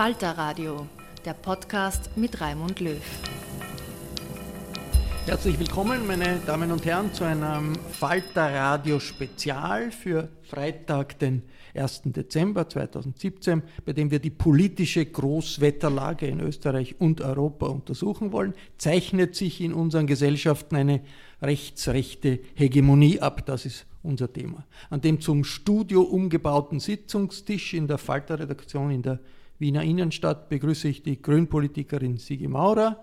Falter Radio, der Podcast mit Raimund Löw. Herzlich willkommen, meine Damen und Herren, zu einem Falter Radio Spezial für Freitag, den 1. Dezember 2017, bei dem wir die politische Großwetterlage in Österreich und Europa untersuchen wollen. Zeichnet sich in unseren Gesellschaften eine rechtsrechte Hegemonie ab? Das ist unser Thema. An dem zum Studio umgebauten Sitzungstisch in der Falter-Redaktion in der Wiener Innenstadt begrüße ich die Grünpolitikerin Sigi Maurer,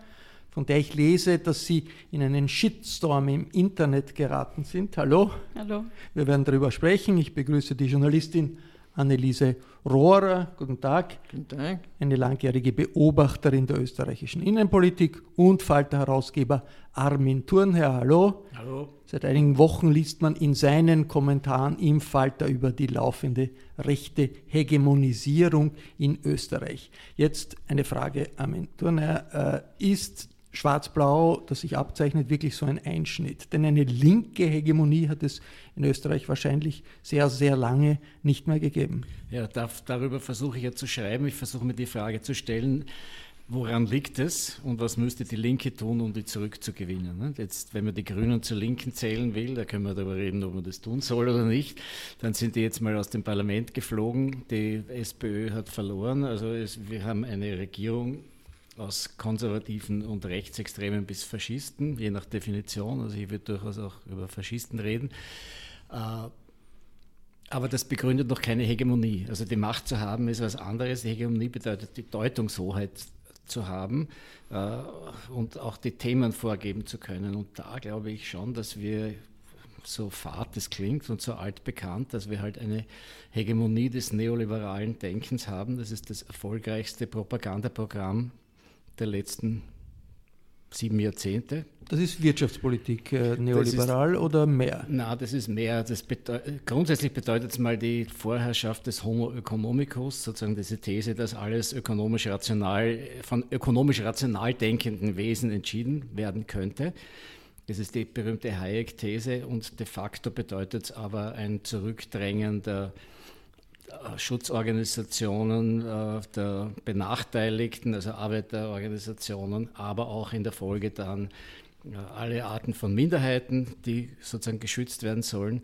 von der ich lese, dass Sie in einen Shitstorm im Internet geraten sind. Hallo. Hallo. Wir werden darüber sprechen. Ich begrüße die Journalistin Anneliese Rohrer. Guten Tag. Guten Tag. Eine langjährige Beobachterin der österreichischen Innenpolitik und Falter-Herausgeber Armin Thurnherr. Hallo. Hallo. Seit einigen Wochen liest man in seinen Kommentaren im Falter über die laufende rechte Hegemonisierung in Österreich. Jetzt eine Frage, Armin Thurnherr. Äh, ist Schwarz-Blau, das sich abzeichnet, wirklich so ein Einschnitt. Denn eine linke Hegemonie hat es in Österreich wahrscheinlich sehr, sehr lange nicht mehr gegeben. Ja, darf, darüber versuche ich ja zu schreiben. Ich versuche mir die Frage zu stellen, woran liegt es und was müsste die Linke tun, um die zurückzugewinnen? Ne? Jetzt, wenn man die Grünen zur Linken zählen will, da können wir darüber reden, ob man das tun soll oder nicht, dann sind die jetzt mal aus dem Parlament geflogen. Die SPÖ hat verloren. Also es, wir haben eine Regierung, aus Konservativen und Rechtsextremen bis Faschisten, je nach Definition. Also ich würde durchaus auch über Faschisten reden. Äh, aber das begründet noch keine Hegemonie. Also die Macht zu haben ist was anderes. Die Hegemonie bedeutet die Deutungshoheit zu haben äh, und auch die Themen vorgeben zu können. Und da glaube ich schon, dass wir so fad es klingt und so altbekannt, dass wir halt eine Hegemonie des neoliberalen Denkens haben. Das ist das erfolgreichste Propagandaprogramm der letzten sieben Jahrzehnte. Das ist Wirtschaftspolitik äh, neoliberal ist, oder mehr? Na, das ist mehr. Das bedeu grundsätzlich bedeutet es mal die Vorherrschaft des Homo economicus, sozusagen diese These, dass alles ökonomisch rational, von ökonomisch rational denkenden Wesen entschieden werden könnte. Das ist die berühmte Hayek-These und de facto bedeutet es aber ein Zurückdrängen der Schutzorganisationen äh, der Benachteiligten, also Arbeiterorganisationen, aber auch in der Folge dann äh, alle Arten von Minderheiten, die sozusagen geschützt werden sollen,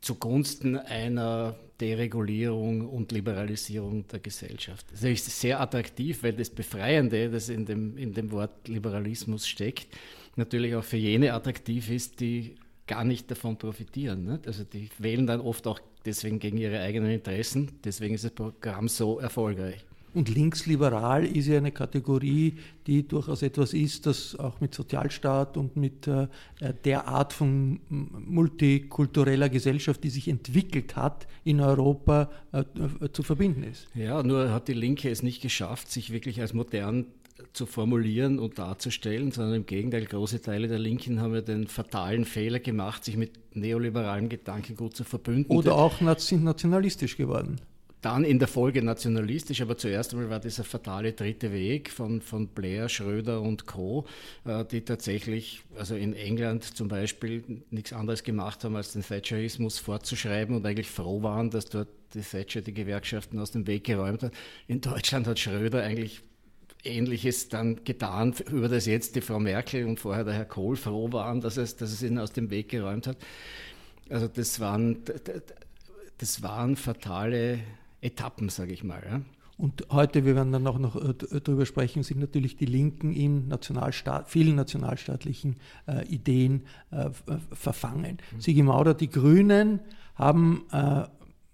zugunsten einer Deregulierung und Liberalisierung der Gesellschaft. Das ist sehr attraktiv, weil das Befreiende, das in dem, in dem Wort Liberalismus steckt, natürlich auch für jene attraktiv ist, die gar nicht davon profitieren. Nicht? Also die wählen dann oft auch deswegen gegen ihre eigenen Interessen. Deswegen ist das Programm so erfolgreich. Und linksliberal ist ja eine Kategorie, die durchaus etwas ist, das auch mit Sozialstaat und mit äh, der Art von multikultureller Gesellschaft, die sich entwickelt hat in Europa, äh, zu verbinden ist. Ja, nur hat die Linke es nicht geschafft, sich wirklich als modern zu formulieren und darzustellen, sondern im Gegenteil, große Teile der Linken haben ja den fatalen Fehler gemacht, sich mit neoliberalen Gedankengut zu verbünden. Oder auch sind nationalistisch geworden dann in der Folge nationalistisch, aber zuerst einmal war dieser fatale dritte Weg von, von Blair, Schröder und Co., äh, die tatsächlich, also in England zum Beispiel, nichts anderes gemacht haben, als den Thatcherismus fortzuschreiben und eigentlich froh waren, dass dort die Thatcher die Gewerkschaften aus dem Weg geräumt hat. In Deutschland hat Schröder eigentlich Ähnliches dann getan, über das jetzt die Frau Merkel und vorher der Herr Kohl froh waren, dass es, dass es ihn aus dem Weg geräumt hat. Also das waren, das waren fatale Etappen, sage ich mal. Ja. Und heute, wir werden dann auch noch äh, darüber sprechen, sind natürlich die Linken in Nationalstaat, vielen nationalstaatlichen äh, Ideen äh, verfangen. Mhm. Sigi Maurer, die Grünen haben äh,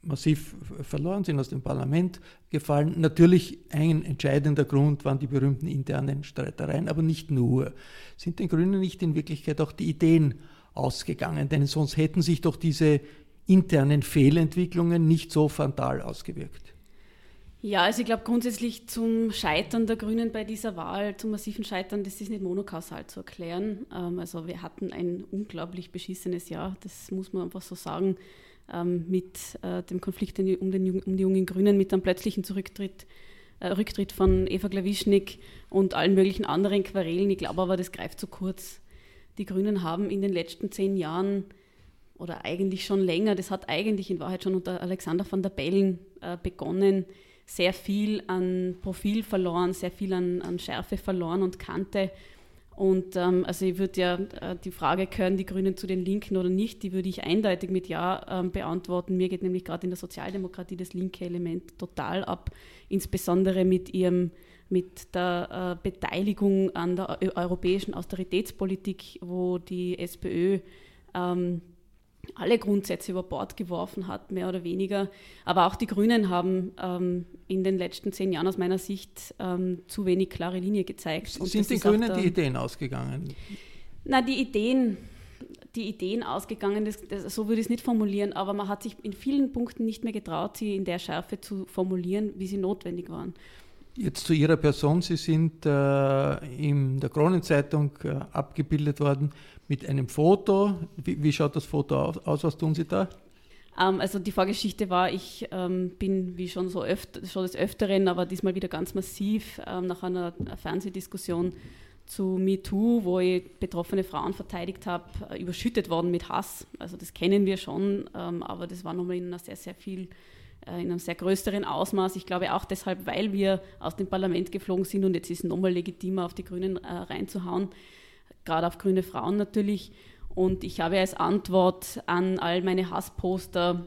massiv verloren, sind aus dem Parlament gefallen. Natürlich ein entscheidender Grund waren die berühmten internen Streitereien, aber nicht nur. Sind den Grünen nicht in Wirklichkeit auch die Ideen ausgegangen? Denn sonst hätten sich doch diese internen Fehlentwicklungen nicht so frontal ausgewirkt? Ja, also ich glaube grundsätzlich zum Scheitern der Grünen bei dieser Wahl, zum massiven Scheitern, das ist nicht monokausal zu erklären. Ähm, also wir hatten ein unglaublich beschissenes Jahr, das muss man einfach so sagen, ähm, mit äh, dem Konflikt um, den, um die jungen Grünen, mit dem plötzlichen Zurücktritt, äh, Rücktritt von Eva Glawischnik und allen möglichen anderen Querelen. Ich glaube aber, das greift zu kurz. Die Grünen haben in den letzten zehn Jahren oder eigentlich schon länger, das hat eigentlich in Wahrheit schon unter Alexander van der Bellen äh, begonnen, sehr viel an Profil verloren, sehr viel an, an Schärfe verloren und Kante. Und ähm, also ich würde ja äh, die Frage, gehören die Grünen zu den Linken oder nicht, die würde ich eindeutig mit Ja ähm, beantworten. Mir geht nämlich gerade in der Sozialdemokratie das linke Element total ab, insbesondere mit ihrem mit der äh, Beteiligung an der europäischen Austeritätspolitik, wo die SPÖ ähm, alle Grundsätze über Bord geworfen hat, mehr oder weniger. Aber auch die Grünen haben ähm, in den letzten zehn Jahren aus meiner Sicht ähm, zu wenig klare Linie gezeigt. Und Sind den Grünen die Ideen ausgegangen? Na, die Ideen, die Ideen ausgegangen, das, das, so würde ich es nicht formulieren, aber man hat sich in vielen Punkten nicht mehr getraut, sie in der Schärfe zu formulieren, wie sie notwendig waren. Jetzt zu Ihrer Person. Sie sind äh, in der Kronenzeitung äh, abgebildet worden mit einem Foto. Wie, wie, schaut das Foto aus? Was tun Sie da? Ähm, also die Vorgeschichte war, ich ähm, bin wie schon so öfter, schon des Öfteren, aber diesmal wieder ganz massiv ähm, nach einer Fernsehdiskussion zu MeToo, wo ich betroffene Frauen verteidigt habe, äh, überschüttet worden mit Hass. Also das kennen wir schon, ähm, aber das war nochmal in einer sehr, sehr viel in einem sehr größeren Ausmaß. Ich glaube auch deshalb, weil wir aus dem Parlament geflogen sind und jetzt ist es nochmal legitimer, auf die Grünen äh, reinzuhauen, gerade auf grüne Frauen natürlich. Und ich habe als Antwort an all meine Hassposter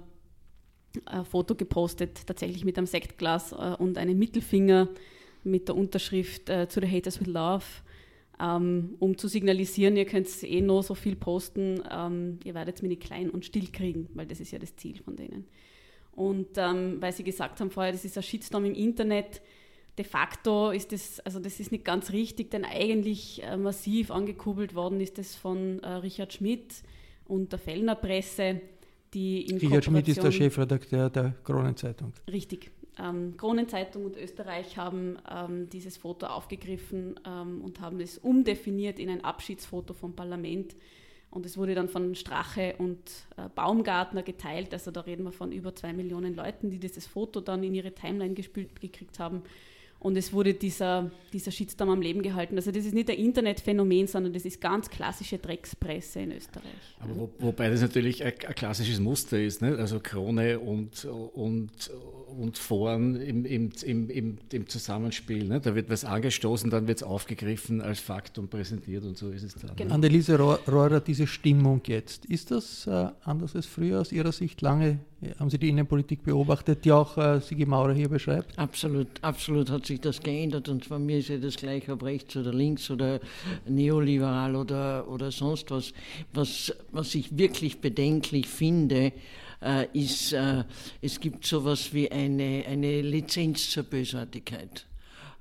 ein Foto gepostet, tatsächlich mit einem Sektglas äh, und einem Mittelfinger mit der Unterschrift äh, zu the Haters with Love, ähm, um zu signalisieren, ihr könnt eh noch so viel posten, ähm, ihr werdet mir nicht klein und still kriegen, weil das ist ja das Ziel von denen. Und ähm, weil Sie gesagt haben vorher, das ist ein Shitstorm im Internet, de facto ist das, also das ist nicht ganz richtig, denn eigentlich äh, massiv angekurbelt worden ist das von äh, Richard Schmidt und der Fellner Presse, die in Richard Schmidt ist der Chefredakteur der Kronenzeitung. Richtig. Ähm, Kronenzeitung und Österreich haben ähm, dieses Foto aufgegriffen ähm, und haben es umdefiniert in ein Abschiedsfoto vom Parlament und es wurde dann von Strache und äh, Baumgartner geteilt. Also da reden wir von über zwei Millionen Leuten, die dieses Foto dann in ihre Timeline gespült gekriegt haben. Und es wurde dieser, dieser Shitstorm am Leben gehalten. Also das ist nicht ein Internetphänomen, sondern das ist ganz klassische Dreckspresse in Österreich. Aber wo, wobei das natürlich ein, ein, klassisches Muster ist, ne? also Krone und, und, und Foren im, im, im, im, Zusammenspiel. Ne? Da wird was angestoßen, dann wird es aufgegriffen als Faktum präsentiert und so ist es dann. Genau. Anneliese Rohrer, diese Stimmung jetzt, ist das äh, anders als früher aus Ihrer Sicht? Lange haben Sie die Innenpolitik beobachtet, die auch äh, Sigi Maurer hier beschreibt? Absolut, absolut hat sich das geändert und von mir ist ja das gleich, ob rechts oder links oder neoliberal oder, oder sonst was. was. Was ich wirklich bedenklich finde, äh, ist, äh, es gibt sowas wie eine, eine Lizenz zur Bösartigkeit.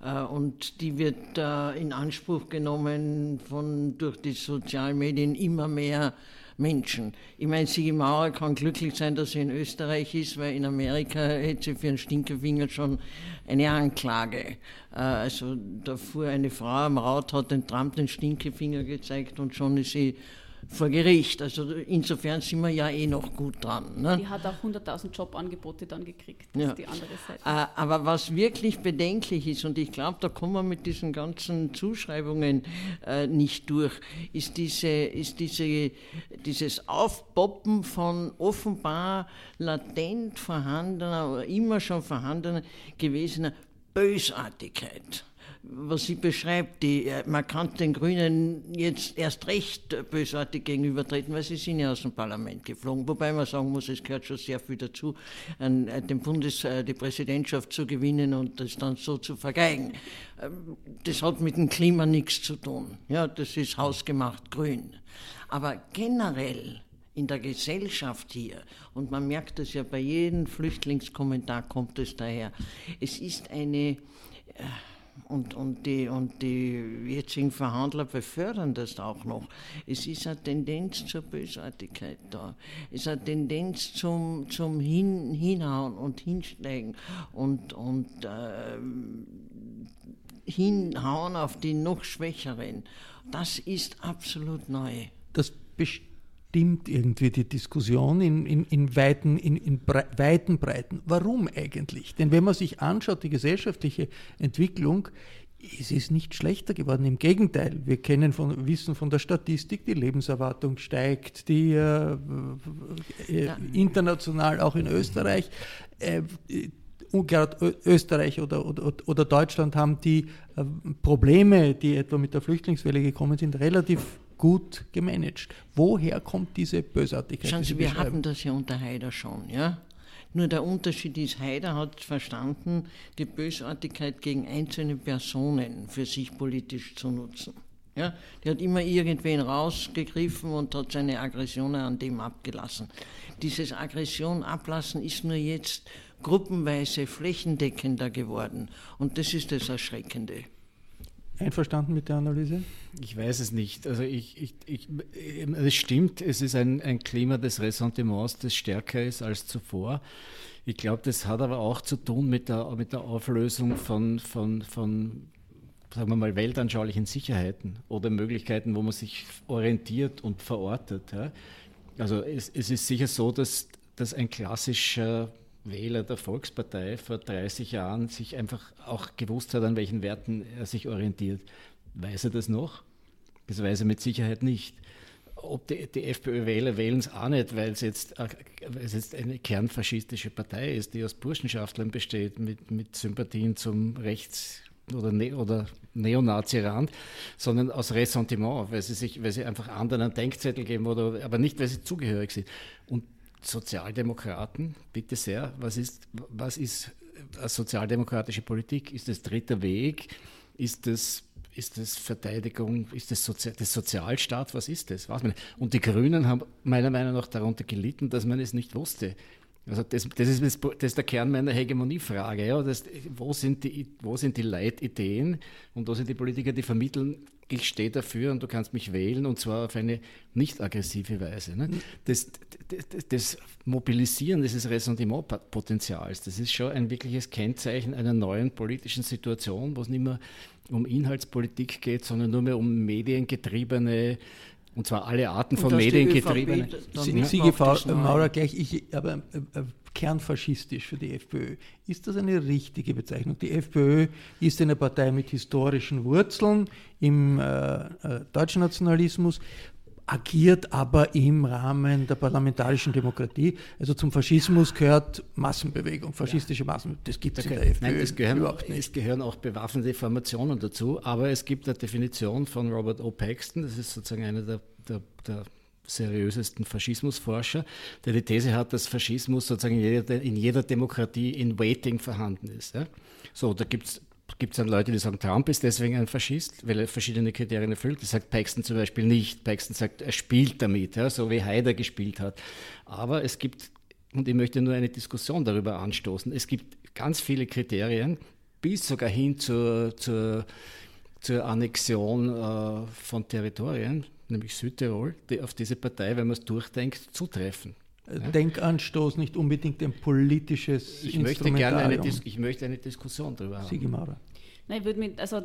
Äh, und die wird in Anspruch genommen von durch die Sozialmedien immer mehr Menschen. Ich meine, Sigi Mauer kann glücklich sein, dass sie in Österreich ist, weil in Amerika hätte sie für einen Stinkefinger schon eine Anklage. Äh, also da fuhr eine Frau am Rad, hat den Trump den Stinkefinger gezeigt und schon ist sie vor Gericht. Also insofern sind wir ja eh noch gut dran. Ne? Die hat auch 100.000 Jobangebote dann gekriegt. Das ja. ist die andere Seite. Äh, aber was wirklich bedenklich ist, und ich glaube, da kommen wir mit diesen ganzen Zuschreibungen äh, nicht durch, ist, diese, ist diese, dieses Aufpoppen von offenbar latent vorhandener oder immer schon vorhandener gewesener Bösartigkeit was sie beschreibt, die, äh, man kann den Grünen jetzt erst recht bösartig gegenübertreten, weil sie sind ja aus dem Parlament geflogen. Wobei man sagen muss, es gehört schon sehr viel dazu, an, äh, den Bundes, äh, die Präsidentschaft zu gewinnen und das dann so zu vergeigen. Ähm, das hat mit dem Klima nichts zu tun. Ja, das ist hausgemacht grün. Aber generell in der Gesellschaft hier, und man merkt das ja bei jedem Flüchtlingskommentar kommt es daher, es ist eine und, und, die, und die jetzigen Verhandler befördern das auch noch. Es ist eine Tendenz zur Bösartigkeit da. Es ist eine Tendenz zum, zum Hin, Hinhauen und Hinsteigen und, und äh, Hinhauen auf die noch Schwächeren. Das ist absolut neu. Das bestimmt stimmt irgendwie die Diskussion in, in, in, weiten, in, in weiten Breiten. Warum eigentlich? Denn wenn man sich anschaut, die gesellschaftliche Entwicklung, es ist nicht schlechter geworden. Im Gegenteil, wir kennen von, wissen von der Statistik, die Lebenserwartung steigt, die äh, äh, international auch in Österreich. Äh, gerade Österreich oder, oder, oder, Deutschland haben die äh, Probleme, die etwa mit der Flüchtlingswelle gekommen sind, relativ gut gemanagt. Woher kommt diese Bösartigkeit? Schauen Sie, wir hatten das ja unter Haider schon, ja. Nur der Unterschied ist, Haider hat verstanden, die Bösartigkeit gegen einzelne Personen für sich politisch zu nutzen. Ja, der hat immer irgendwen rausgegriffen und hat seine Aggressionen an dem abgelassen. Dieses Aggression ablassen ist nur jetzt gruppenweise flächendeckender geworden und das ist das Erschreckende. Einverstanden mit der Analyse? Ich weiß es nicht. Also ich, ich, ich, es stimmt, es ist ein, ein Klima des Ressentiments, das stärker ist als zuvor. Ich glaube, das hat aber auch zu tun mit der, mit der Auflösung von, von, von sagen wir mal, weltanschaulichen Sicherheiten oder Möglichkeiten, wo man sich orientiert und verortet. Ja. Also es, es ist sicher so, dass, dass ein klassischer Wähler der Volkspartei vor 30 Jahren sich einfach auch gewusst hat, an welchen Werten er sich orientiert. Weiß er das noch? Das weiß er mit Sicherheit nicht. Ob die, die FPÖ-Wähler wählen es auch nicht, weil es jetzt, äh, jetzt eine kernfaschistische Partei ist, die aus Burschenschaftlern besteht, mit, mit Sympathien zum Rechts- oder, ne oder Neonazi-Rand, sondern aus Ressentiment, weil sie, sich, weil sie einfach anderen einen Denkzettel geben, oder, aber nicht, weil sie zugehörig sind. Und Sozialdemokraten, bitte sehr, was ist, was ist sozialdemokratische Politik? Ist das dritter Weg? Ist das, ist das Verteidigung? Ist das, Sozi das Sozialstaat? Was ist das? Und die Grünen haben meiner Meinung nach darunter gelitten, dass man es nicht wusste. Also das, das, ist, das ist der Kern meiner Hegemoniefrage. Ja? Das, wo, sind die, wo sind die Leitideen und wo sind die Politiker, die vermitteln, ich stehe dafür und du kannst mich wählen und zwar auf eine nicht aggressive Weise. Ne? Das, das, das, Mobilisieren dieses Ressentimentpotenzials, das ist schon ein wirkliches Kennzeichen einer neuen politischen Situation, wo es nicht mehr um Inhaltspolitik geht, sondern nur mehr um mediengetriebene und zwar alle Arten von mediengetriebenen. Siege Maurer gleich, ich, aber äh, äh, kernfaschistisch für die FPÖ. Ist das eine richtige Bezeichnung? Die FPÖ ist eine Partei mit historischen Wurzeln im äh, äh, deutschen Nationalismus, agiert aber im Rahmen der parlamentarischen Demokratie. Also zum Faschismus gehört Massenbewegung, faschistische Massenbewegung. Das gibt es in der FPÖ Nein, es gehören, überhaupt nicht. Es gehören auch bewaffnete Formationen dazu, aber es gibt eine Definition von Robert O. Paxton, das ist sozusagen einer der, der, der seriösesten Faschismusforscher, der die These hat, dass Faschismus sozusagen in jeder, in jeder Demokratie in Waiting vorhanden ist. Ja? So, da gibt es gibt es dann Leute, die sagen, Trump ist deswegen ein Faschist, weil er verschiedene Kriterien erfüllt. Das sagt Paxton zum Beispiel nicht. Paxton sagt, er spielt damit, ja, so wie Haider gespielt hat. Aber es gibt Und ich möchte nur eine Diskussion darüber anstoßen. Es gibt ganz viele Kriterien, bis sogar hin zur, zur, zur Annexion äh, von Territorien, nämlich Südtirol, die auf diese Partei, wenn man es durchdenkt, zutreffen. Denkanstoß, nicht unbedingt ein politisches ich möchte gerne eine, Ich möchte eine Diskussion darüber haben. Sigi Maurer. Nein, ich würde mit, also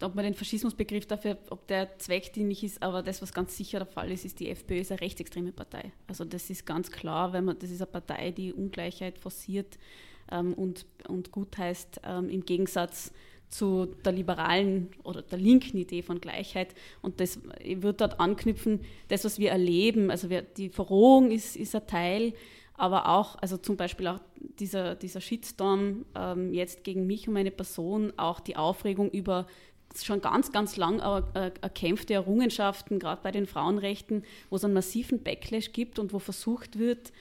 ob man den Faschismusbegriff dafür, ob der zweckdienlich ist, aber das, was ganz sicher der Fall ist, ist, die FPÖ ist eine rechtsextreme Partei. Also das ist ganz klar, wenn man, das ist eine Partei, die Ungleichheit forciert ähm, und, und gut heißt, ähm, im Gegensatz zu der liberalen oder der linken Idee von Gleichheit. Und das wird dort anknüpfen, das, was wir erleben, also wir, die Verrohung ist, ist ein Teil, aber auch, also zum Beispiel auch dieser, dieser Shitstorm ähm, jetzt gegen mich und meine Person, auch die Aufregung über schon ganz, ganz lang erkämpfte Errungenschaften, gerade bei den Frauenrechten, wo es einen massiven Backlash gibt und wo versucht wird,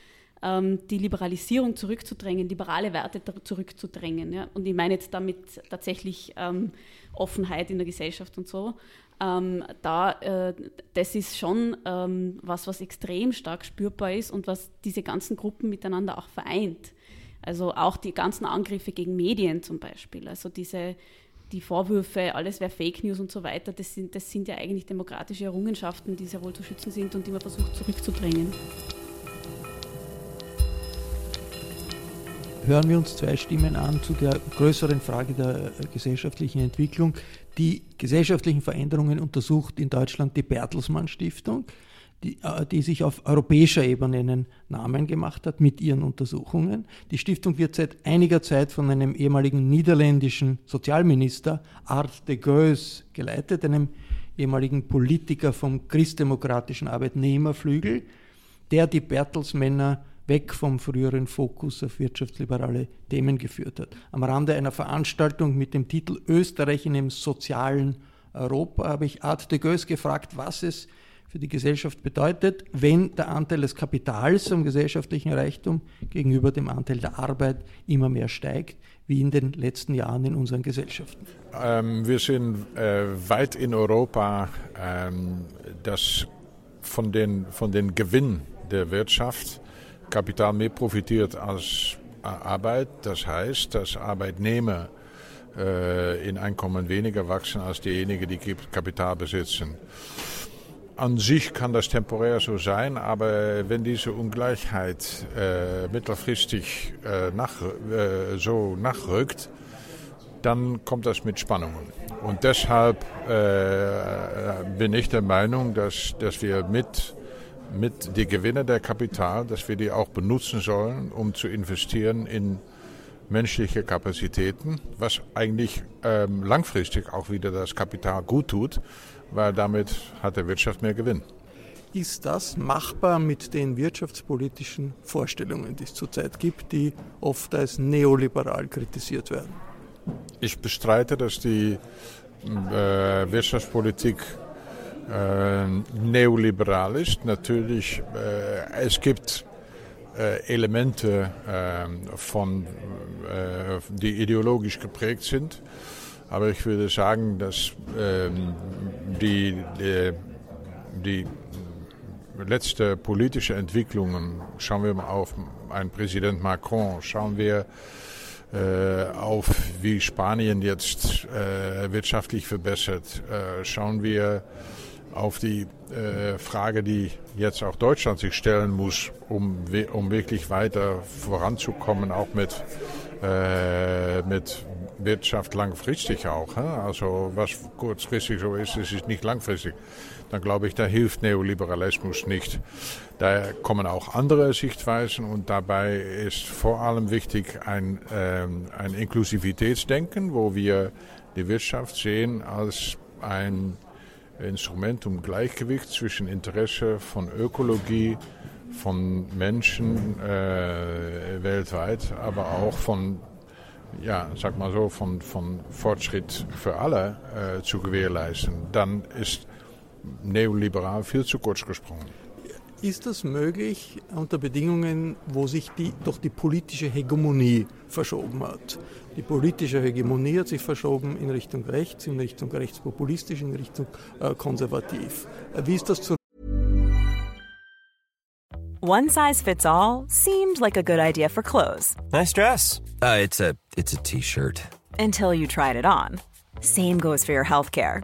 die Liberalisierung zurückzudrängen, liberale Werte zurückzudrängen. Ja? Und ich meine jetzt damit tatsächlich ähm, Offenheit in der Gesellschaft und so. Ähm, da, äh, das ist schon ähm, was, was extrem stark spürbar ist und was diese ganzen Gruppen miteinander auch vereint. Also auch die ganzen Angriffe gegen Medien zum Beispiel. Also diese die Vorwürfe, alles wäre Fake News und so weiter, das sind, das sind ja eigentlich demokratische Errungenschaften, die sehr wohl zu schützen sind und die man versucht zurückzudrängen. Hören wir uns zwei Stimmen an zu der größeren Frage der gesellschaftlichen Entwicklung. Die gesellschaftlichen Veränderungen untersucht in Deutschland die Bertelsmann Stiftung, die, äh, die, sich auf europäischer Ebene einen Namen gemacht hat mit ihren Untersuchungen. Die Stiftung wird seit einiger Zeit von einem ehemaligen niederländischen Sozialminister, Art de Geus, geleitet, einem ehemaligen Politiker vom christdemokratischen Arbeitnehmerflügel, der die Bertelsmänner weg vom früheren Fokus auf wirtschaftsliberale Themen geführt hat. Am Rande einer Veranstaltung mit dem Titel Österreich in einem sozialen Europa habe ich Art de Goes gefragt, was es für die Gesellschaft bedeutet, wenn der Anteil des Kapitals am gesellschaftlichen Reichtum gegenüber dem Anteil der Arbeit immer mehr steigt, wie in den letzten Jahren in unseren Gesellschaften. Ähm, wir sind äh, weit in Europa, ähm, das von den, von den Gewinn der Wirtschaft Kapital mehr profitiert als Arbeit. Das heißt, dass Arbeitnehmer äh, in Einkommen weniger wachsen als diejenigen, die Kapital besitzen. An sich kann das temporär so sein, aber wenn diese Ungleichheit äh, mittelfristig äh, nach, äh, so nachrückt, dann kommt das mit Spannungen. Und deshalb äh, bin ich der Meinung, dass, dass wir mit mit den Gewinne der Kapital, dass wir die auch benutzen sollen, um zu investieren in menschliche Kapazitäten, was eigentlich ähm, langfristig auch wieder das Kapital gut tut, weil damit hat der Wirtschaft mehr Gewinn. Ist das machbar mit den wirtschaftspolitischen Vorstellungen, die es zurzeit gibt, die oft als neoliberal kritisiert werden? Ich bestreite, dass die äh, Wirtschaftspolitik äh, neoliberal ist. Natürlich, äh, es gibt äh, Elemente äh, von, äh, die ideologisch geprägt sind. Aber ich würde sagen, dass ähm, die, die, die letzte politische Entwicklungen, schauen wir mal auf einen Präsident Macron, schauen wir äh, auf, wie Spanien jetzt äh, wirtschaftlich verbessert, äh, schauen wir auf die äh, Frage, die jetzt auch Deutschland sich stellen muss, um, um wirklich weiter voranzukommen, auch mit, äh, mit Wirtschaft langfristig auch. Hä? Also was kurzfristig so ist, ist, ist nicht langfristig. Dann glaube ich, da hilft Neoliberalismus nicht. Da kommen auch andere Sichtweisen und dabei ist vor allem wichtig ein, ähm, ein Inklusivitätsdenken, wo wir die Wirtschaft sehen als ein Instrument, um Gleichgewicht zwischen Interesse von Ökologie, von Menschen äh, weltweit, aber auch von, ja, sag mal so, von, von Fortschritt für alle äh, zu gewährleisten, dann ist neoliberal viel zu kurz gesprungen. Ist das möglich unter Bedingungen, wo sich die, doch die politische Hegemonie verschoben hat? Die politische Hegemonie hat sich verschoben in Richtung rechts, in Richtung rechtspopulistisch, in Richtung äh, konservativ. Äh, wie ist das zu One size fits all seemed like a good idea for clothes. Nice dress. Uh, it's a it's a t-shirt. Until you tried it on. Same goes for your healthcare.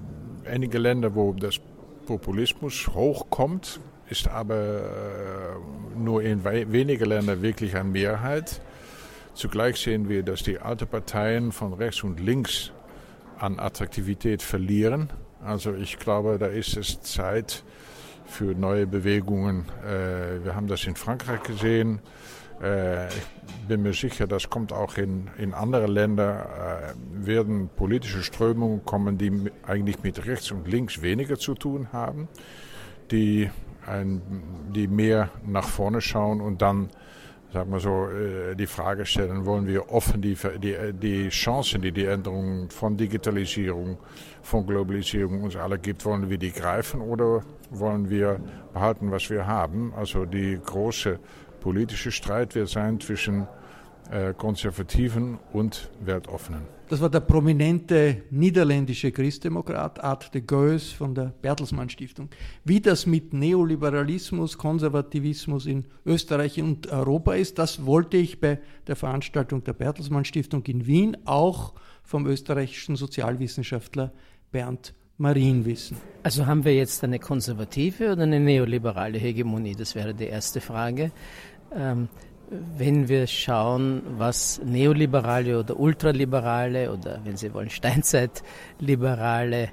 einige Länder, wo das Populismus hochkommt, ist aber äh, nur in wenigen Ländern wirklich eine Mehrheit. Zugleich sehen wir, dass die alten Parteien von rechts und links an Attraktivität verlieren. Also ich glaube, da ist es Zeit für neue Bewegungen. Äh, wir haben das in Frankreich gesehen. Äh, ich bin mir sicher, das kommt auch in, in andere Länder, äh, werden politische Strömungen kommen, die eigentlich mit rechts und links weniger zu tun haben, die, ein, die mehr nach vorne schauen und dann, sagen wir so, äh, die Frage stellen, wollen wir offen die, die, die Chancen, die die Änderung von Digitalisierung, von Globalisierung uns alle gibt, wollen wir die greifen oder wollen wir behalten, was wir haben? Also die große politische Streit wird sein zwischen äh, Konservativen und Weltoffenen. Das war der prominente niederländische Christdemokrat Art de Goes von der Bertelsmann Stiftung. Wie das mit Neoliberalismus, Konservativismus in Österreich und Europa ist, das wollte ich bei der Veranstaltung der Bertelsmann Stiftung in Wien auch vom österreichischen Sozialwissenschaftler Bernd Marien wissen. Also haben wir jetzt eine konservative oder eine neoliberale Hegemonie? Das wäre die erste Frage. Ähm, wenn wir schauen, was neoliberale oder ultraliberale oder, wenn Sie wollen, Steinzeitliberale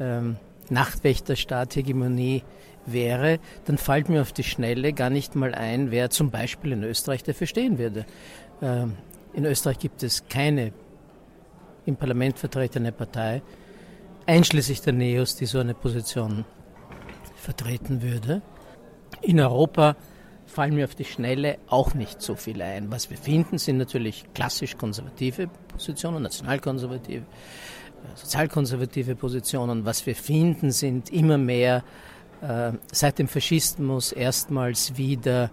ähm, Nachtwächterstaat-Hegemonie wäre, dann fällt mir auf die Schnelle gar nicht mal ein, wer zum Beispiel in Österreich dafür stehen würde. Ähm, in Österreich gibt es keine im Parlament vertretene Partei, einschließlich der Neos, die so eine Position vertreten würde. In Europa fallen mir auf die Schnelle auch nicht so viel ein. Was wir finden, sind natürlich klassisch konservative Positionen, nationalkonservative, äh, sozialkonservative Positionen. Was wir finden, sind immer mehr äh, seit dem Faschismus erstmals wieder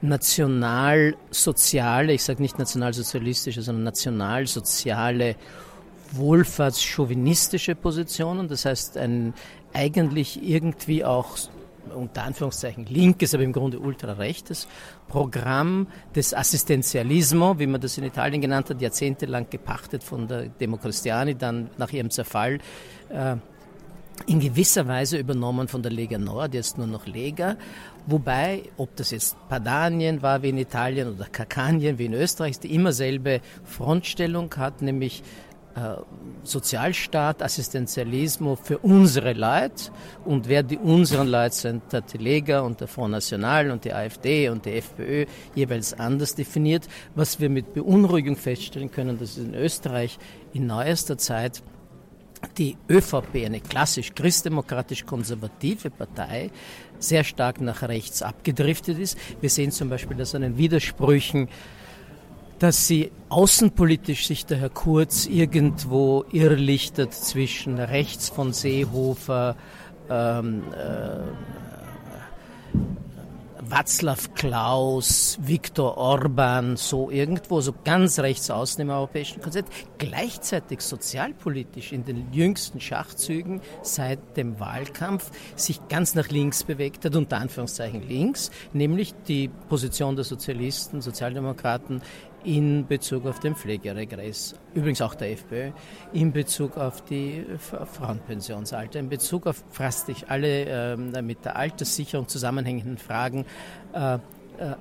nationalsoziale, ich sage nicht nationalsozialistische, sondern nationalsoziale wohlfahrtschauvinistische Positionen. Das heißt, ein eigentlich irgendwie auch unter Anführungszeichen linkes, aber im Grunde ultrarechtes Programm des Assistenzialismo, wie man das in Italien genannt hat, jahrzehntelang gepachtet von der Democristiani, dann nach ihrem Zerfall äh, in gewisser Weise übernommen von der Lega Nord, jetzt nur noch Lega. Wobei, ob das jetzt Padanien war wie in Italien oder Kakanien wie in Österreich, die immer selbe Frontstellung hat, nämlich Sozialstaat, Assistenzialismus für unsere Leute. Und wer die unseren Leute sind, der Lega und der Front National und die AfD und die FPÖ jeweils anders definiert. Was wir mit Beunruhigung feststellen können, dass in Österreich in neuester Zeit die ÖVP, eine klassisch christdemokratisch-konservative Partei, sehr stark nach rechts abgedriftet ist. Wir sehen zum Beispiel, dass an den Widersprüchen dass sie außenpolitisch sich der Herr Kurz irgendwo irrlichtet zwischen rechts von Seehofer, ähm, äh, Václav Klaus, Viktor Orban, so irgendwo, so ganz rechts außen im europäischen Konzept, gleichzeitig sozialpolitisch in den jüngsten Schachzügen seit dem Wahlkampf sich ganz nach links bewegt hat, unter Anführungszeichen links, nämlich die Position der Sozialisten, Sozialdemokraten in Bezug auf den Pflegeregress, übrigens auch der FPÖ, in Bezug auf die Frauenpensionsalter, in Bezug auf fast alle äh, mit der Alterssicherung zusammenhängenden Fragen äh, äh,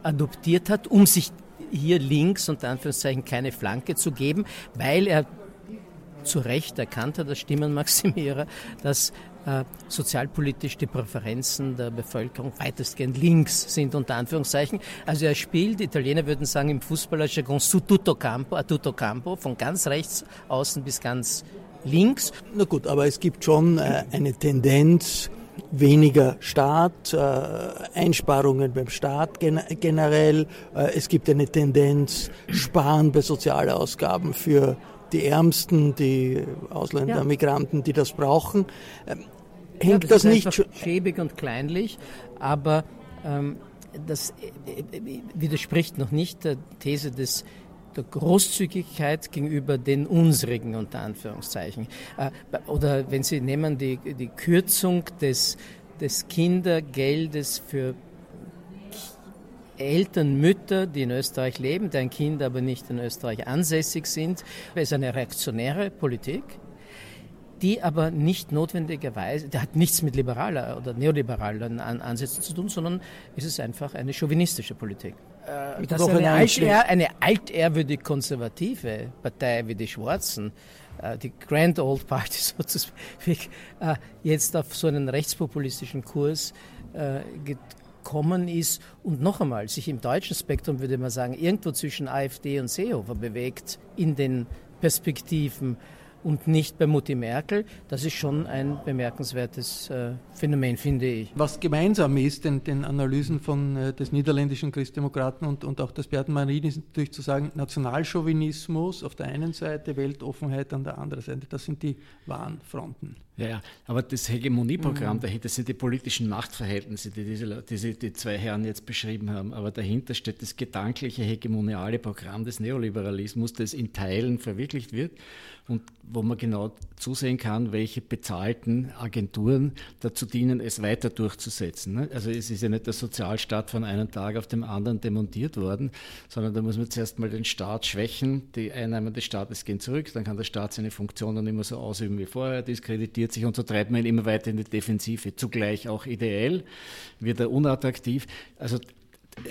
adoptiert hat, um sich hier links unter Anführungszeichen keine Flanke zu geben, weil er zu Recht erkannt hat, als Stimmenmaximierer, dass sozialpolitisch die Präferenzen der Bevölkerung weitestgehend links sind, unter Anführungszeichen. Also er spielt, Italiener würden sagen im Fußballerjargon su tutto campo, a tutto campo, von ganz rechts außen bis ganz links. Na gut, aber es gibt schon äh, eine Tendenz, weniger Staat, äh, Einsparungen beim Staat gen generell. Äh, es gibt eine Tendenz, Sparen bei Sozialausgaben für die Ärmsten, die Ausländer, ja. Migranten, die das brauchen. Hängt ja, das, das nicht schäbig und kleinlich, aber ähm, das äh, äh, widerspricht noch nicht der These des der Großzügigkeit gegenüber den unsrigen, unter Anführungszeichen. Äh, oder wenn Sie nehmen die, die Kürzung des, des Kindergeldes für Eltern, Mütter, die in Österreich leben, deren Kinder aber nicht in Österreich ansässig sind, das ist eine reaktionäre Politik die aber nicht notwendigerweise, der hat nichts mit liberaler oder neoliberalen Ansätzen zu tun, sondern es ist einfach eine chauvinistische Politik. Äh, dass eine, altehr, eine altehrwürdig konservative Partei wie die Schwarzen, äh, die Grand Old Party sozusagen, äh, jetzt auf so einen rechtspopulistischen Kurs äh, gekommen ist und noch einmal sich im deutschen Spektrum, würde man sagen, irgendwo zwischen AfD und Seehofer bewegt in den Perspektiven und nicht bei Mutti Merkel. Das ist schon ein bemerkenswertes äh, Phänomen, finde ich. Was gemeinsam ist den, den Analysen von, äh, des niederländischen Christdemokraten und, und auch des Berten Marin, ist natürlich zu sagen, Nationalchauvinismus auf der einen Seite, Weltoffenheit an der anderen Seite. Das sind die wahren Fronten. Ja, ja, aber das Hegemonieprogramm mhm. dahinter sind die politischen Machtverhältnisse, die diese, diese, die zwei Herren jetzt beschrieben haben. Aber dahinter steht das gedankliche hegemoniale Programm des Neoliberalismus, das in Teilen verwirklicht wird und wo man genau zusehen kann, welche bezahlten Agenturen dazu dienen, es weiter durchzusetzen. Ne? Also es ist ja nicht der Sozialstaat von einem Tag auf dem anderen demontiert worden, sondern da muss man zuerst mal den Staat schwächen, die Einnahmen des Staates gehen zurück, dann kann der Staat seine Funktionen immer so ausüben wie vorher, diskreditiert sich und so treibt man ihn immer weiter in die Defensive. Zugleich auch ideell wird er unattraktiv. Also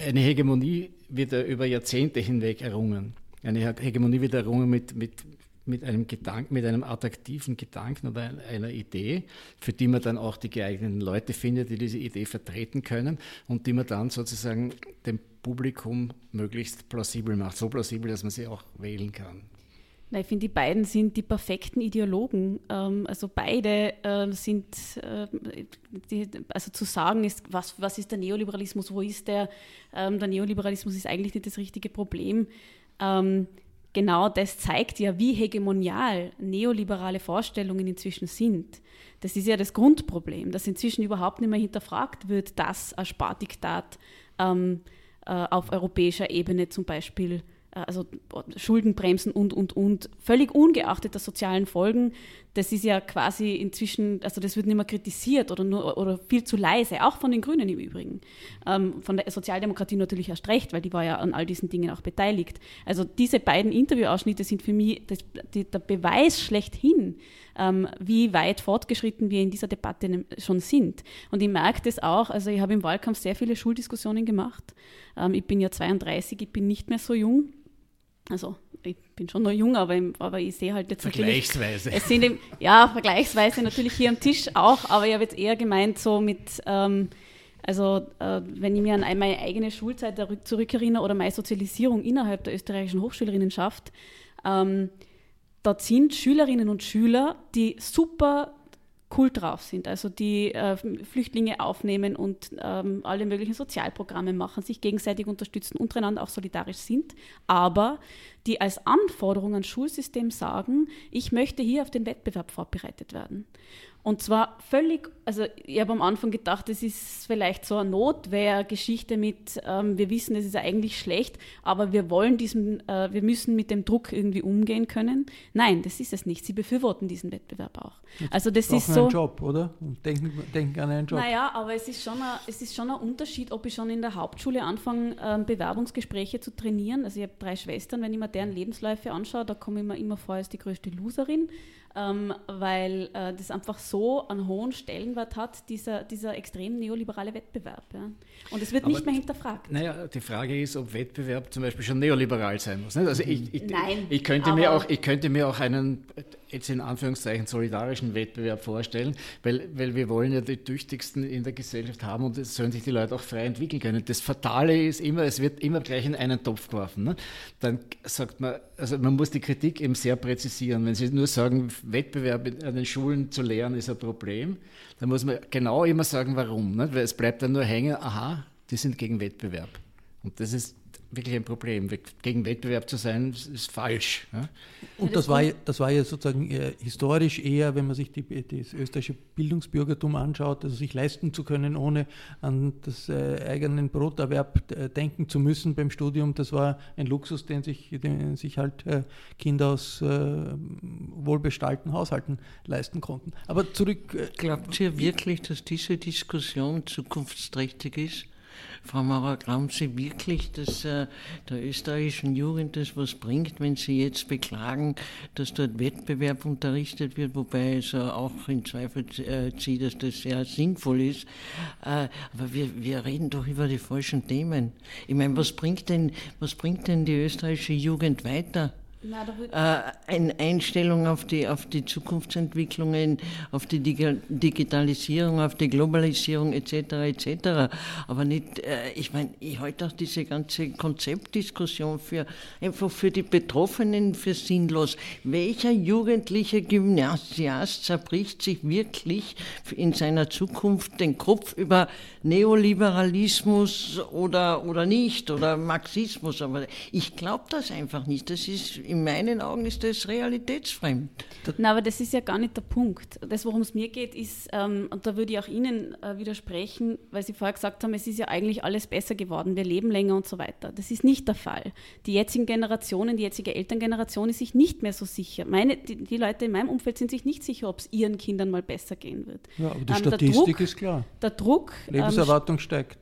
eine Hegemonie wird er über Jahrzehnte hinweg errungen. Eine Hegemonie wird errungen mit, mit mit einem Gedanken, mit einem attraktiven Gedanken oder einer Idee, für die man dann auch die geeigneten Leute findet, die diese Idee vertreten können und die man dann sozusagen dem Publikum möglichst plausibel macht, so plausibel, dass man sie auch wählen kann. Na, ich finde, die beiden sind die perfekten Ideologen. Ähm, also beide äh, sind, äh, die, also zu sagen ist, was, was ist der Neoliberalismus, wo ist der? Ähm, der Neoliberalismus ist eigentlich nicht das richtige Problem. Ähm, genau das zeigt ja, wie hegemonial neoliberale Vorstellungen inzwischen sind. Das ist ja das Grundproblem, dass inzwischen überhaupt nicht mehr hinterfragt wird, dass ein Spardiktat ähm, äh, auf europäischer Ebene zum Beispiel äh, also Schuldenbremsen und, und, und, völlig ungeachtet der sozialen Folgen das ist ja quasi inzwischen, also das wird nicht mehr kritisiert oder, nur, oder viel zu leise, auch von den Grünen im Übrigen. Ähm, von der Sozialdemokratie natürlich erst recht, weil die war ja an all diesen Dingen auch beteiligt. Also diese beiden Interviewausschnitte sind für mich das, die, der Beweis schlechthin, ähm, wie weit fortgeschritten wir in dieser Debatte schon sind. Und ich merke das auch, also ich habe im Wahlkampf sehr viele Schuldiskussionen gemacht. Ähm, ich bin ja 32, ich bin nicht mehr so jung. Also ich bin schon noch jung, aber, aber ich sehe halt jetzt Vergleichsweise. Es sind im, ja, vergleichsweise natürlich hier am Tisch auch, aber ich habe jetzt eher gemeint so mit, ähm, also äh, wenn ich mir an meine eigene Schulzeit zurückerinnere oder meine Sozialisierung innerhalb der österreichischen Hochschülerinnenschaft, ähm, dort sind Schülerinnen und Schüler, die super cool drauf sind, also die äh, Flüchtlinge aufnehmen und ähm, alle möglichen Sozialprogramme machen, sich gegenseitig unterstützen, untereinander auch solidarisch sind, aber die als Anforderung ans Schulsystem sagen, ich möchte hier auf den Wettbewerb vorbereitet werden. Und zwar völlig, also ich habe am Anfang gedacht, das ist vielleicht so eine Notwehrgeschichte mit, ähm, wir wissen, es ist eigentlich schlecht, aber wir wollen diesen, äh, wir müssen mit dem Druck irgendwie umgehen können. Nein, das ist es nicht. Sie befürworten diesen Wettbewerb auch. Jetzt also das ist so. einen Job, oder? Und denken, denken an einen Job. Naja, aber es ist, schon ein, es ist schon ein Unterschied, ob ich schon in der Hauptschule anfange, ähm, Bewerbungsgespräche zu trainieren. Also ich habe drei Schwestern, wenn ich mir deren Lebensläufe anschaue, da komme ich mir immer vor als die größte Loserin ähm, weil äh, das einfach so einen hohen Stellenwert hat, dieser, dieser extrem neoliberale Wettbewerb. Ja. Und es wird Aber nicht mehr hinterfragt. Naja, die Frage ist, ob Wettbewerb zum Beispiel schon neoliberal sein muss. Nicht? Also ich, ich, Nein, ich, könnte mir auch, ich könnte mir auch einen jetzt in Anführungszeichen solidarischen Wettbewerb vorstellen, weil, weil wir wollen ja die Tüchtigsten in der Gesellschaft haben und es sollen sich die Leute auch frei entwickeln können. Das Fatale ist immer, es wird immer gleich in einen Topf geworfen. Ne? Dann sagt man, also man muss die Kritik eben sehr präzisieren. Wenn Sie nur sagen, Wettbewerb an den Schulen zu lehren ist ein Problem, dann muss man genau immer sagen, warum. Ne? Weil es bleibt dann nur hängen, aha, die sind gegen Wettbewerb. Und das ist wirklich ein Problem. Gegen Wettbewerb zu sein, ist falsch. Ja? Und das war, das war ja sozusagen äh, historisch eher, wenn man sich die, das österreichische Bildungsbürgertum anschaut, also sich leisten zu können, ohne an das äh, eigenen Broterwerb äh, denken zu müssen beim Studium. Das war ein Luxus, den sich, den sich halt äh, Kinder aus äh, wohlbestallten Haushalten leisten konnten. Aber zurück. Äh, Glaubt ihr wirklich, dass diese Diskussion zukunftsträchtig ist? Frau Maurer, glauben Sie wirklich, dass äh, der österreichischen Jugend das was bringt, wenn Sie jetzt beklagen, dass dort Wettbewerb unterrichtet wird, wobei es äh, auch in Zweifel äh, zieht, dass das sehr sinnvoll ist. Äh, aber wir, wir reden doch über die falschen Themen. Ich meine, was bringt denn, was bringt denn die österreichische Jugend weiter? Äh, eine Einstellung auf die, auf die Zukunftsentwicklungen, auf die Digitalisierung, auf die Globalisierung etc. etc. Aber nicht, äh, ich meine, ich halte auch diese ganze Konzeptdiskussion für einfach für die Betroffenen für sinnlos. Welcher jugendliche Gymnasiast zerbricht sich wirklich in seiner Zukunft den Kopf über Neoliberalismus oder, oder nicht oder Marxismus? Aber ich glaube das einfach nicht. Das ist in meinen Augen ist das realitätsfremd. Na, aber das ist ja gar nicht der Punkt. Das, worum es mir geht, ist, ähm, und da würde ich auch Ihnen äh, widersprechen, weil Sie vorher gesagt haben, es ist ja eigentlich alles besser geworden, wir leben länger und so weiter. Das ist nicht der Fall. Die jetzigen Generationen, die jetzige Elterngeneration ist sich nicht mehr so sicher. Meine, die, die Leute in meinem Umfeld sind sich nicht sicher, ob es ihren Kindern mal besser gehen wird. Ja, aber die ähm, Statistik Druck, ist klar. Der Druck. Lebenserwartung ähm, steigt.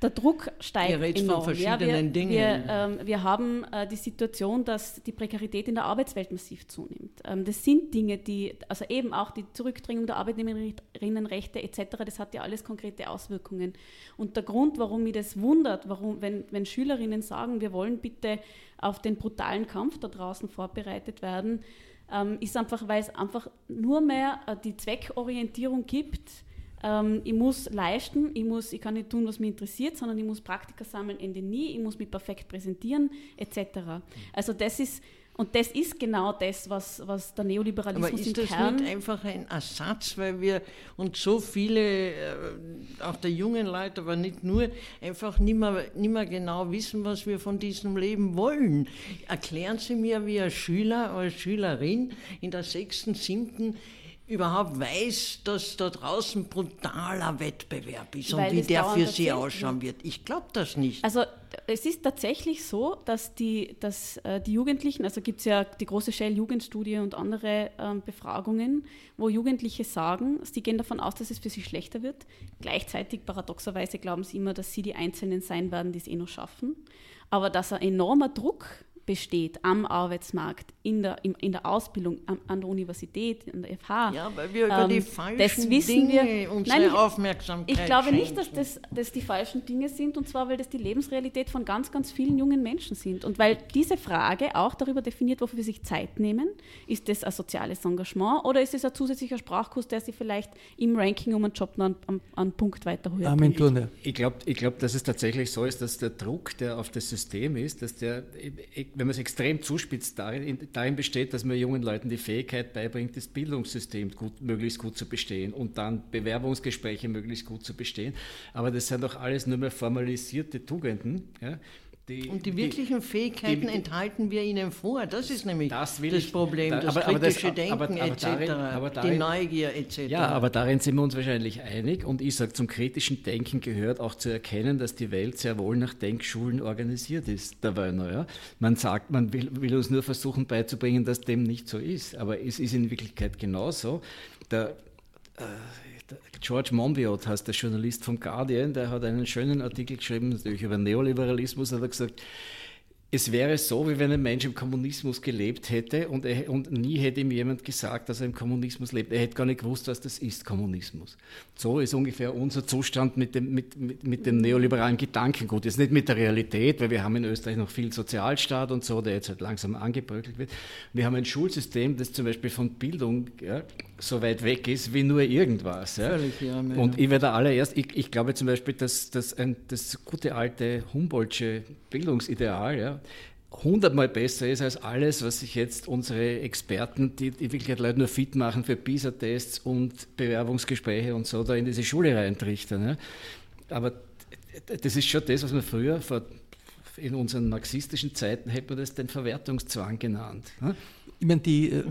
Der Druck steigt Ihr redet enorm. von verschiedenen ja, wir, Dingen. Wir, ähm, wir haben äh, die Situation, dass die Prekarität in der Arbeitswelt massiv zunimmt. Ähm, das sind Dinge, die, also eben auch die Zurückdrängung der Arbeitnehmerinnenrechte etc., das hat ja alles konkrete Auswirkungen. Und der Grund, warum mich das wundert, warum, wenn, wenn Schülerinnen sagen, wir wollen bitte auf den brutalen Kampf da draußen vorbereitet werden, ähm, ist einfach, weil es einfach nur mehr äh, die Zweckorientierung gibt, ähm, ich muss leisten, ich, muss, ich kann nicht tun, was mich interessiert, sondern ich muss Praktika sammeln, Ende nie, ich muss mich perfekt präsentieren, etc. Also das ist, und das ist genau das, was, was der Neoliberalismus Aber ist das Kern nicht einfach ein Ersatz, weil wir uns so viele, äh, auch der jungen Leute, aber nicht nur, einfach nicht mehr, nicht mehr genau wissen, was wir von diesem Leben wollen. Erklären Sie mir, wie ein Schüler oder Schülerin in der sechsten, siebten überhaupt weiß, dass da draußen brutaler Wettbewerb ist Weil und wie der für sie ausschauen wird. Ich glaube das nicht. Also es ist tatsächlich so, dass die, dass, äh, die Jugendlichen, also gibt es ja die große Shell-Jugendstudie und andere ähm, Befragungen, wo Jugendliche sagen, sie gehen davon aus, dass es für sie schlechter wird. Gleichzeitig, paradoxerweise, glauben sie immer, dass sie die Einzelnen sein werden, die es eh noch schaffen. Aber dass ein enormer Druck besteht am Arbeitsmarkt, in der, in der Ausbildung, an, an der Universität, an der FH. Ja, weil wir über ähm, die falschen das wissen Dinge wir, unsere nein, ich, Aufmerksamkeit Ich glaube nicht, dass das, das die falschen Dinge sind, und zwar, weil das die Lebensrealität von ganz, ganz vielen jungen Menschen sind. Und weil diese Frage auch darüber definiert, wofür sie sich Zeit nehmen. Ist das ein soziales Engagement oder ist es ein zusätzlicher Sprachkurs, der sie vielleicht im Ranking um einen Job noch einen, einen Punkt weiter höher bringt? Ich glaube, ich glaub, dass es tatsächlich so ist, dass der Druck, der auf das System ist, dass der wenn man es extrem zuspitzt, darin, darin, besteht, dass man jungen Leuten die Fähigkeit beibringt, das Bildungssystem gut, möglichst gut zu bestehen und dann Bewerbungsgespräche möglichst gut zu bestehen. Aber das sind doch alles nur mehr formalisierte Tugenden. Ja? Die, und die wirklichen die, Fähigkeiten die, enthalten wir ihnen vor. Das ist nämlich das, das Problem, da, das aber, kritische aber das, Denken aber, aber etc., darin, darin, die Neugier etc. Ja, aber darin sind wir uns wahrscheinlich einig. Und ich sage, zum kritischen Denken gehört auch zu erkennen, dass die Welt sehr wohl nach Denkschulen organisiert ist, der Wöhner. Ja? Man sagt, man will, will, uns nur versuchen beizubringen, dass dem nicht so ist. Aber es ist in Wirklichkeit genauso. Der, George Monbiot heißt der Journalist vom Guardian, der hat einen schönen Artikel geschrieben, natürlich über Neoliberalismus, hat er gesagt, es wäre so, wie wenn ein Mensch im Kommunismus gelebt hätte und, er, und nie hätte ihm jemand gesagt, dass er im Kommunismus lebt. Er hätte gar nicht gewusst, was das ist, Kommunismus. So ist ungefähr unser Zustand mit dem, mit, mit, mit dem neoliberalen Gedankengut. Jetzt nicht mit der Realität, weil wir haben in Österreich noch viel Sozialstaat und so, der jetzt halt langsam angebröckelt wird. Wir haben ein Schulsystem, das zum Beispiel von Bildung ja, so weit weg ist wie nur irgendwas. Ja. Völlig, ja, und ich werde allererst, ich, ich glaube zum Beispiel, dass, dass ein, das gute alte Humboldtsche Bildungsideal, ja, hundertmal besser ist als alles, was sich jetzt unsere Experten, die in Wirklichkeit Leute nur fit machen für PISA-Tests und Bewerbungsgespräche und so, da in diese Schule reintrichtern. Ja. Aber das ist schon das, was man früher vor, in unseren marxistischen Zeiten hätte man das den Verwertungszwang genannt. Ja. Ich meine, die äh,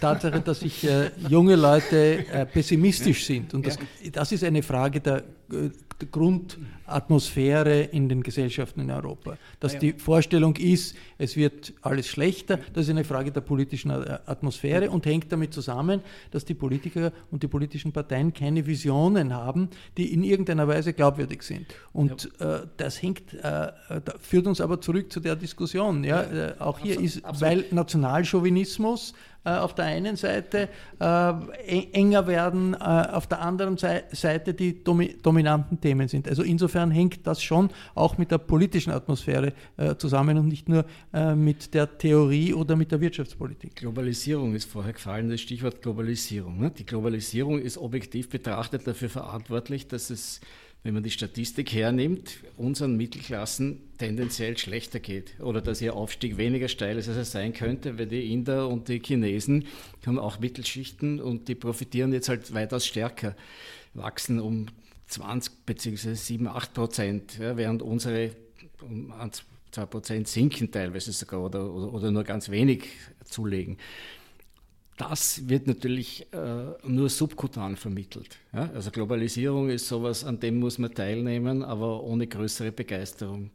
Tatsache, dass sich äh, junge Leute äh, pessimistisch sind, und das, das ist eine Frage der, äh, der Grundatmosphäre in den Gesellschaften in Europa. Dass die Vorstellung ist, es wird alles schlechter, das ist eine Frage der politischen äh, Atmosphäre und hängt damit zusammen, dass die Politiker und die politischen Parteien keine Visionen haben, die in irgendeiner Weise glaubwürdig sind. Und äh, das hängt, führt uns aber zurück zu der Diskussion. Ja? auch hier ist, weil Nationalchauvinismus äh, auf der einen Seite äh, enger werden, äh, auf der anderen Seite die domi dominanten Themen sind. Also insofern hängt das schon auch mit der politischen Atmosphäre äh, zusammen und nicht nur äh, mit der Theorie oder mit der Wirtschaftspolitik. Globalisierung ist vorher gefallen, das Stichwort Globalisierung. Ne? Die Globalisierung ist objektiv betrachtet dafür verantwortlich, dass es wenn man die Statistik hernimmt, unseren Mittelklassen tendenziell schlechter geht oder dass ihr Aufstieg weniger steil ist, als er sein könnte, weil die Inder und die Chinesen haben auch Mittelschichten und die profitieren jetzt halt weitaus stärker, wachsen um 20 bzw. 7, 8 Prozent, ja, während unsere um 2 Prozent sinken teilweise sogar oder, oder, oder nur ganz wenig zulegen das wird natürlich äh, nur subkutan vermittelt. Ja? Also Globalisierung ist sowas, an dem muss man teilnehmen, aber ohne größere Begeisterung.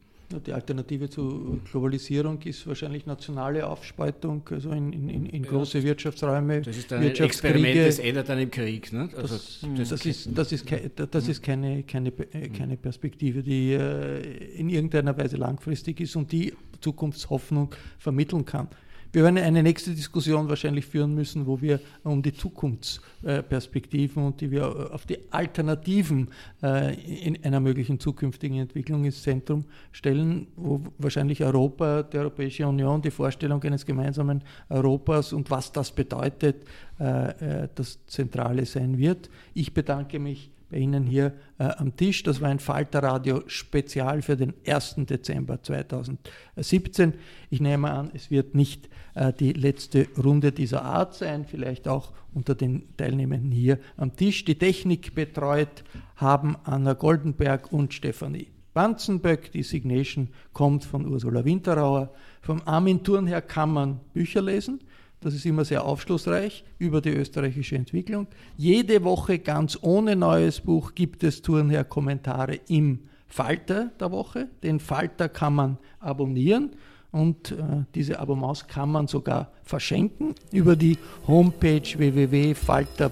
Die Alternative zu Globalisierung ist wahrscheinlich nationale Aufspaltung, also in, in, in große ja, Wirtschaftsräume. Das ist ein Experiment, das endet dann im Krieg. Ne? Also das, das, ist, das, ist, das ist keine, keine, äh, keine Perspektive, die äh, in irgendeiner Weise langfristig ist und die Zukunftshoffnung vermitteln kann. Wir werden eine nächste Diskussion wahrscheinlich führen müssen, wo wir um die Zukunftsperspektiven und die wir auf die Alternativen äh, in einer möglichen zukünftigen Entwicklung ins Zentrum stellen, wo wahrscheinlich Europa, die Europäische Union, die Vorstellung eines gemeinsamen Europas und was das bedeutet, äh, äh, das Zentrale sein wird. Ich bedanke mich bei Ihnen hier äh, am Tisch. Das war ein Falterradio-Spezial für den 1. Dezember 2017. Ich nehme an, es wird nicht äh, die letzte Runde dieser Art sein, vielleicht auch unter den Teilnehmenden hier am Tisch. Die Technik betreut haben Anna Goldenberg und Stefanie Banzenböck. Die Signation kommt von Ursula Winterauer. Vom Armin Thurnherr kann man Bücher lesen. Das ist immer sehr aufschlussreich über die österreichische Entwicklung. Jede Woche ganz ohne neues Buch gibt es Turnher Kommentare im Falter der Woche. Den Falter kann man abonnieren und äh, diese Abonnements kann man sogar verschenken über die Homepage www.falter.at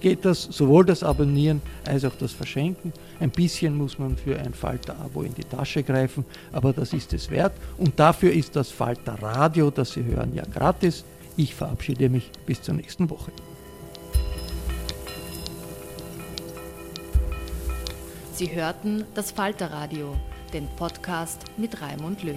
geht das sowohl das Abonnieren als auch das Verschenken. Ein bisschen muss man für ein Falter-Abo in die Tasche greifen, aber das ist es wert. Und dafür ist das Falter Radio, das Sie hören, ja gratis. Ich verabschiede mich bis zur nächsten Woche. Sie hörten das Falter Radio, den Podcast mit Raimund Löw.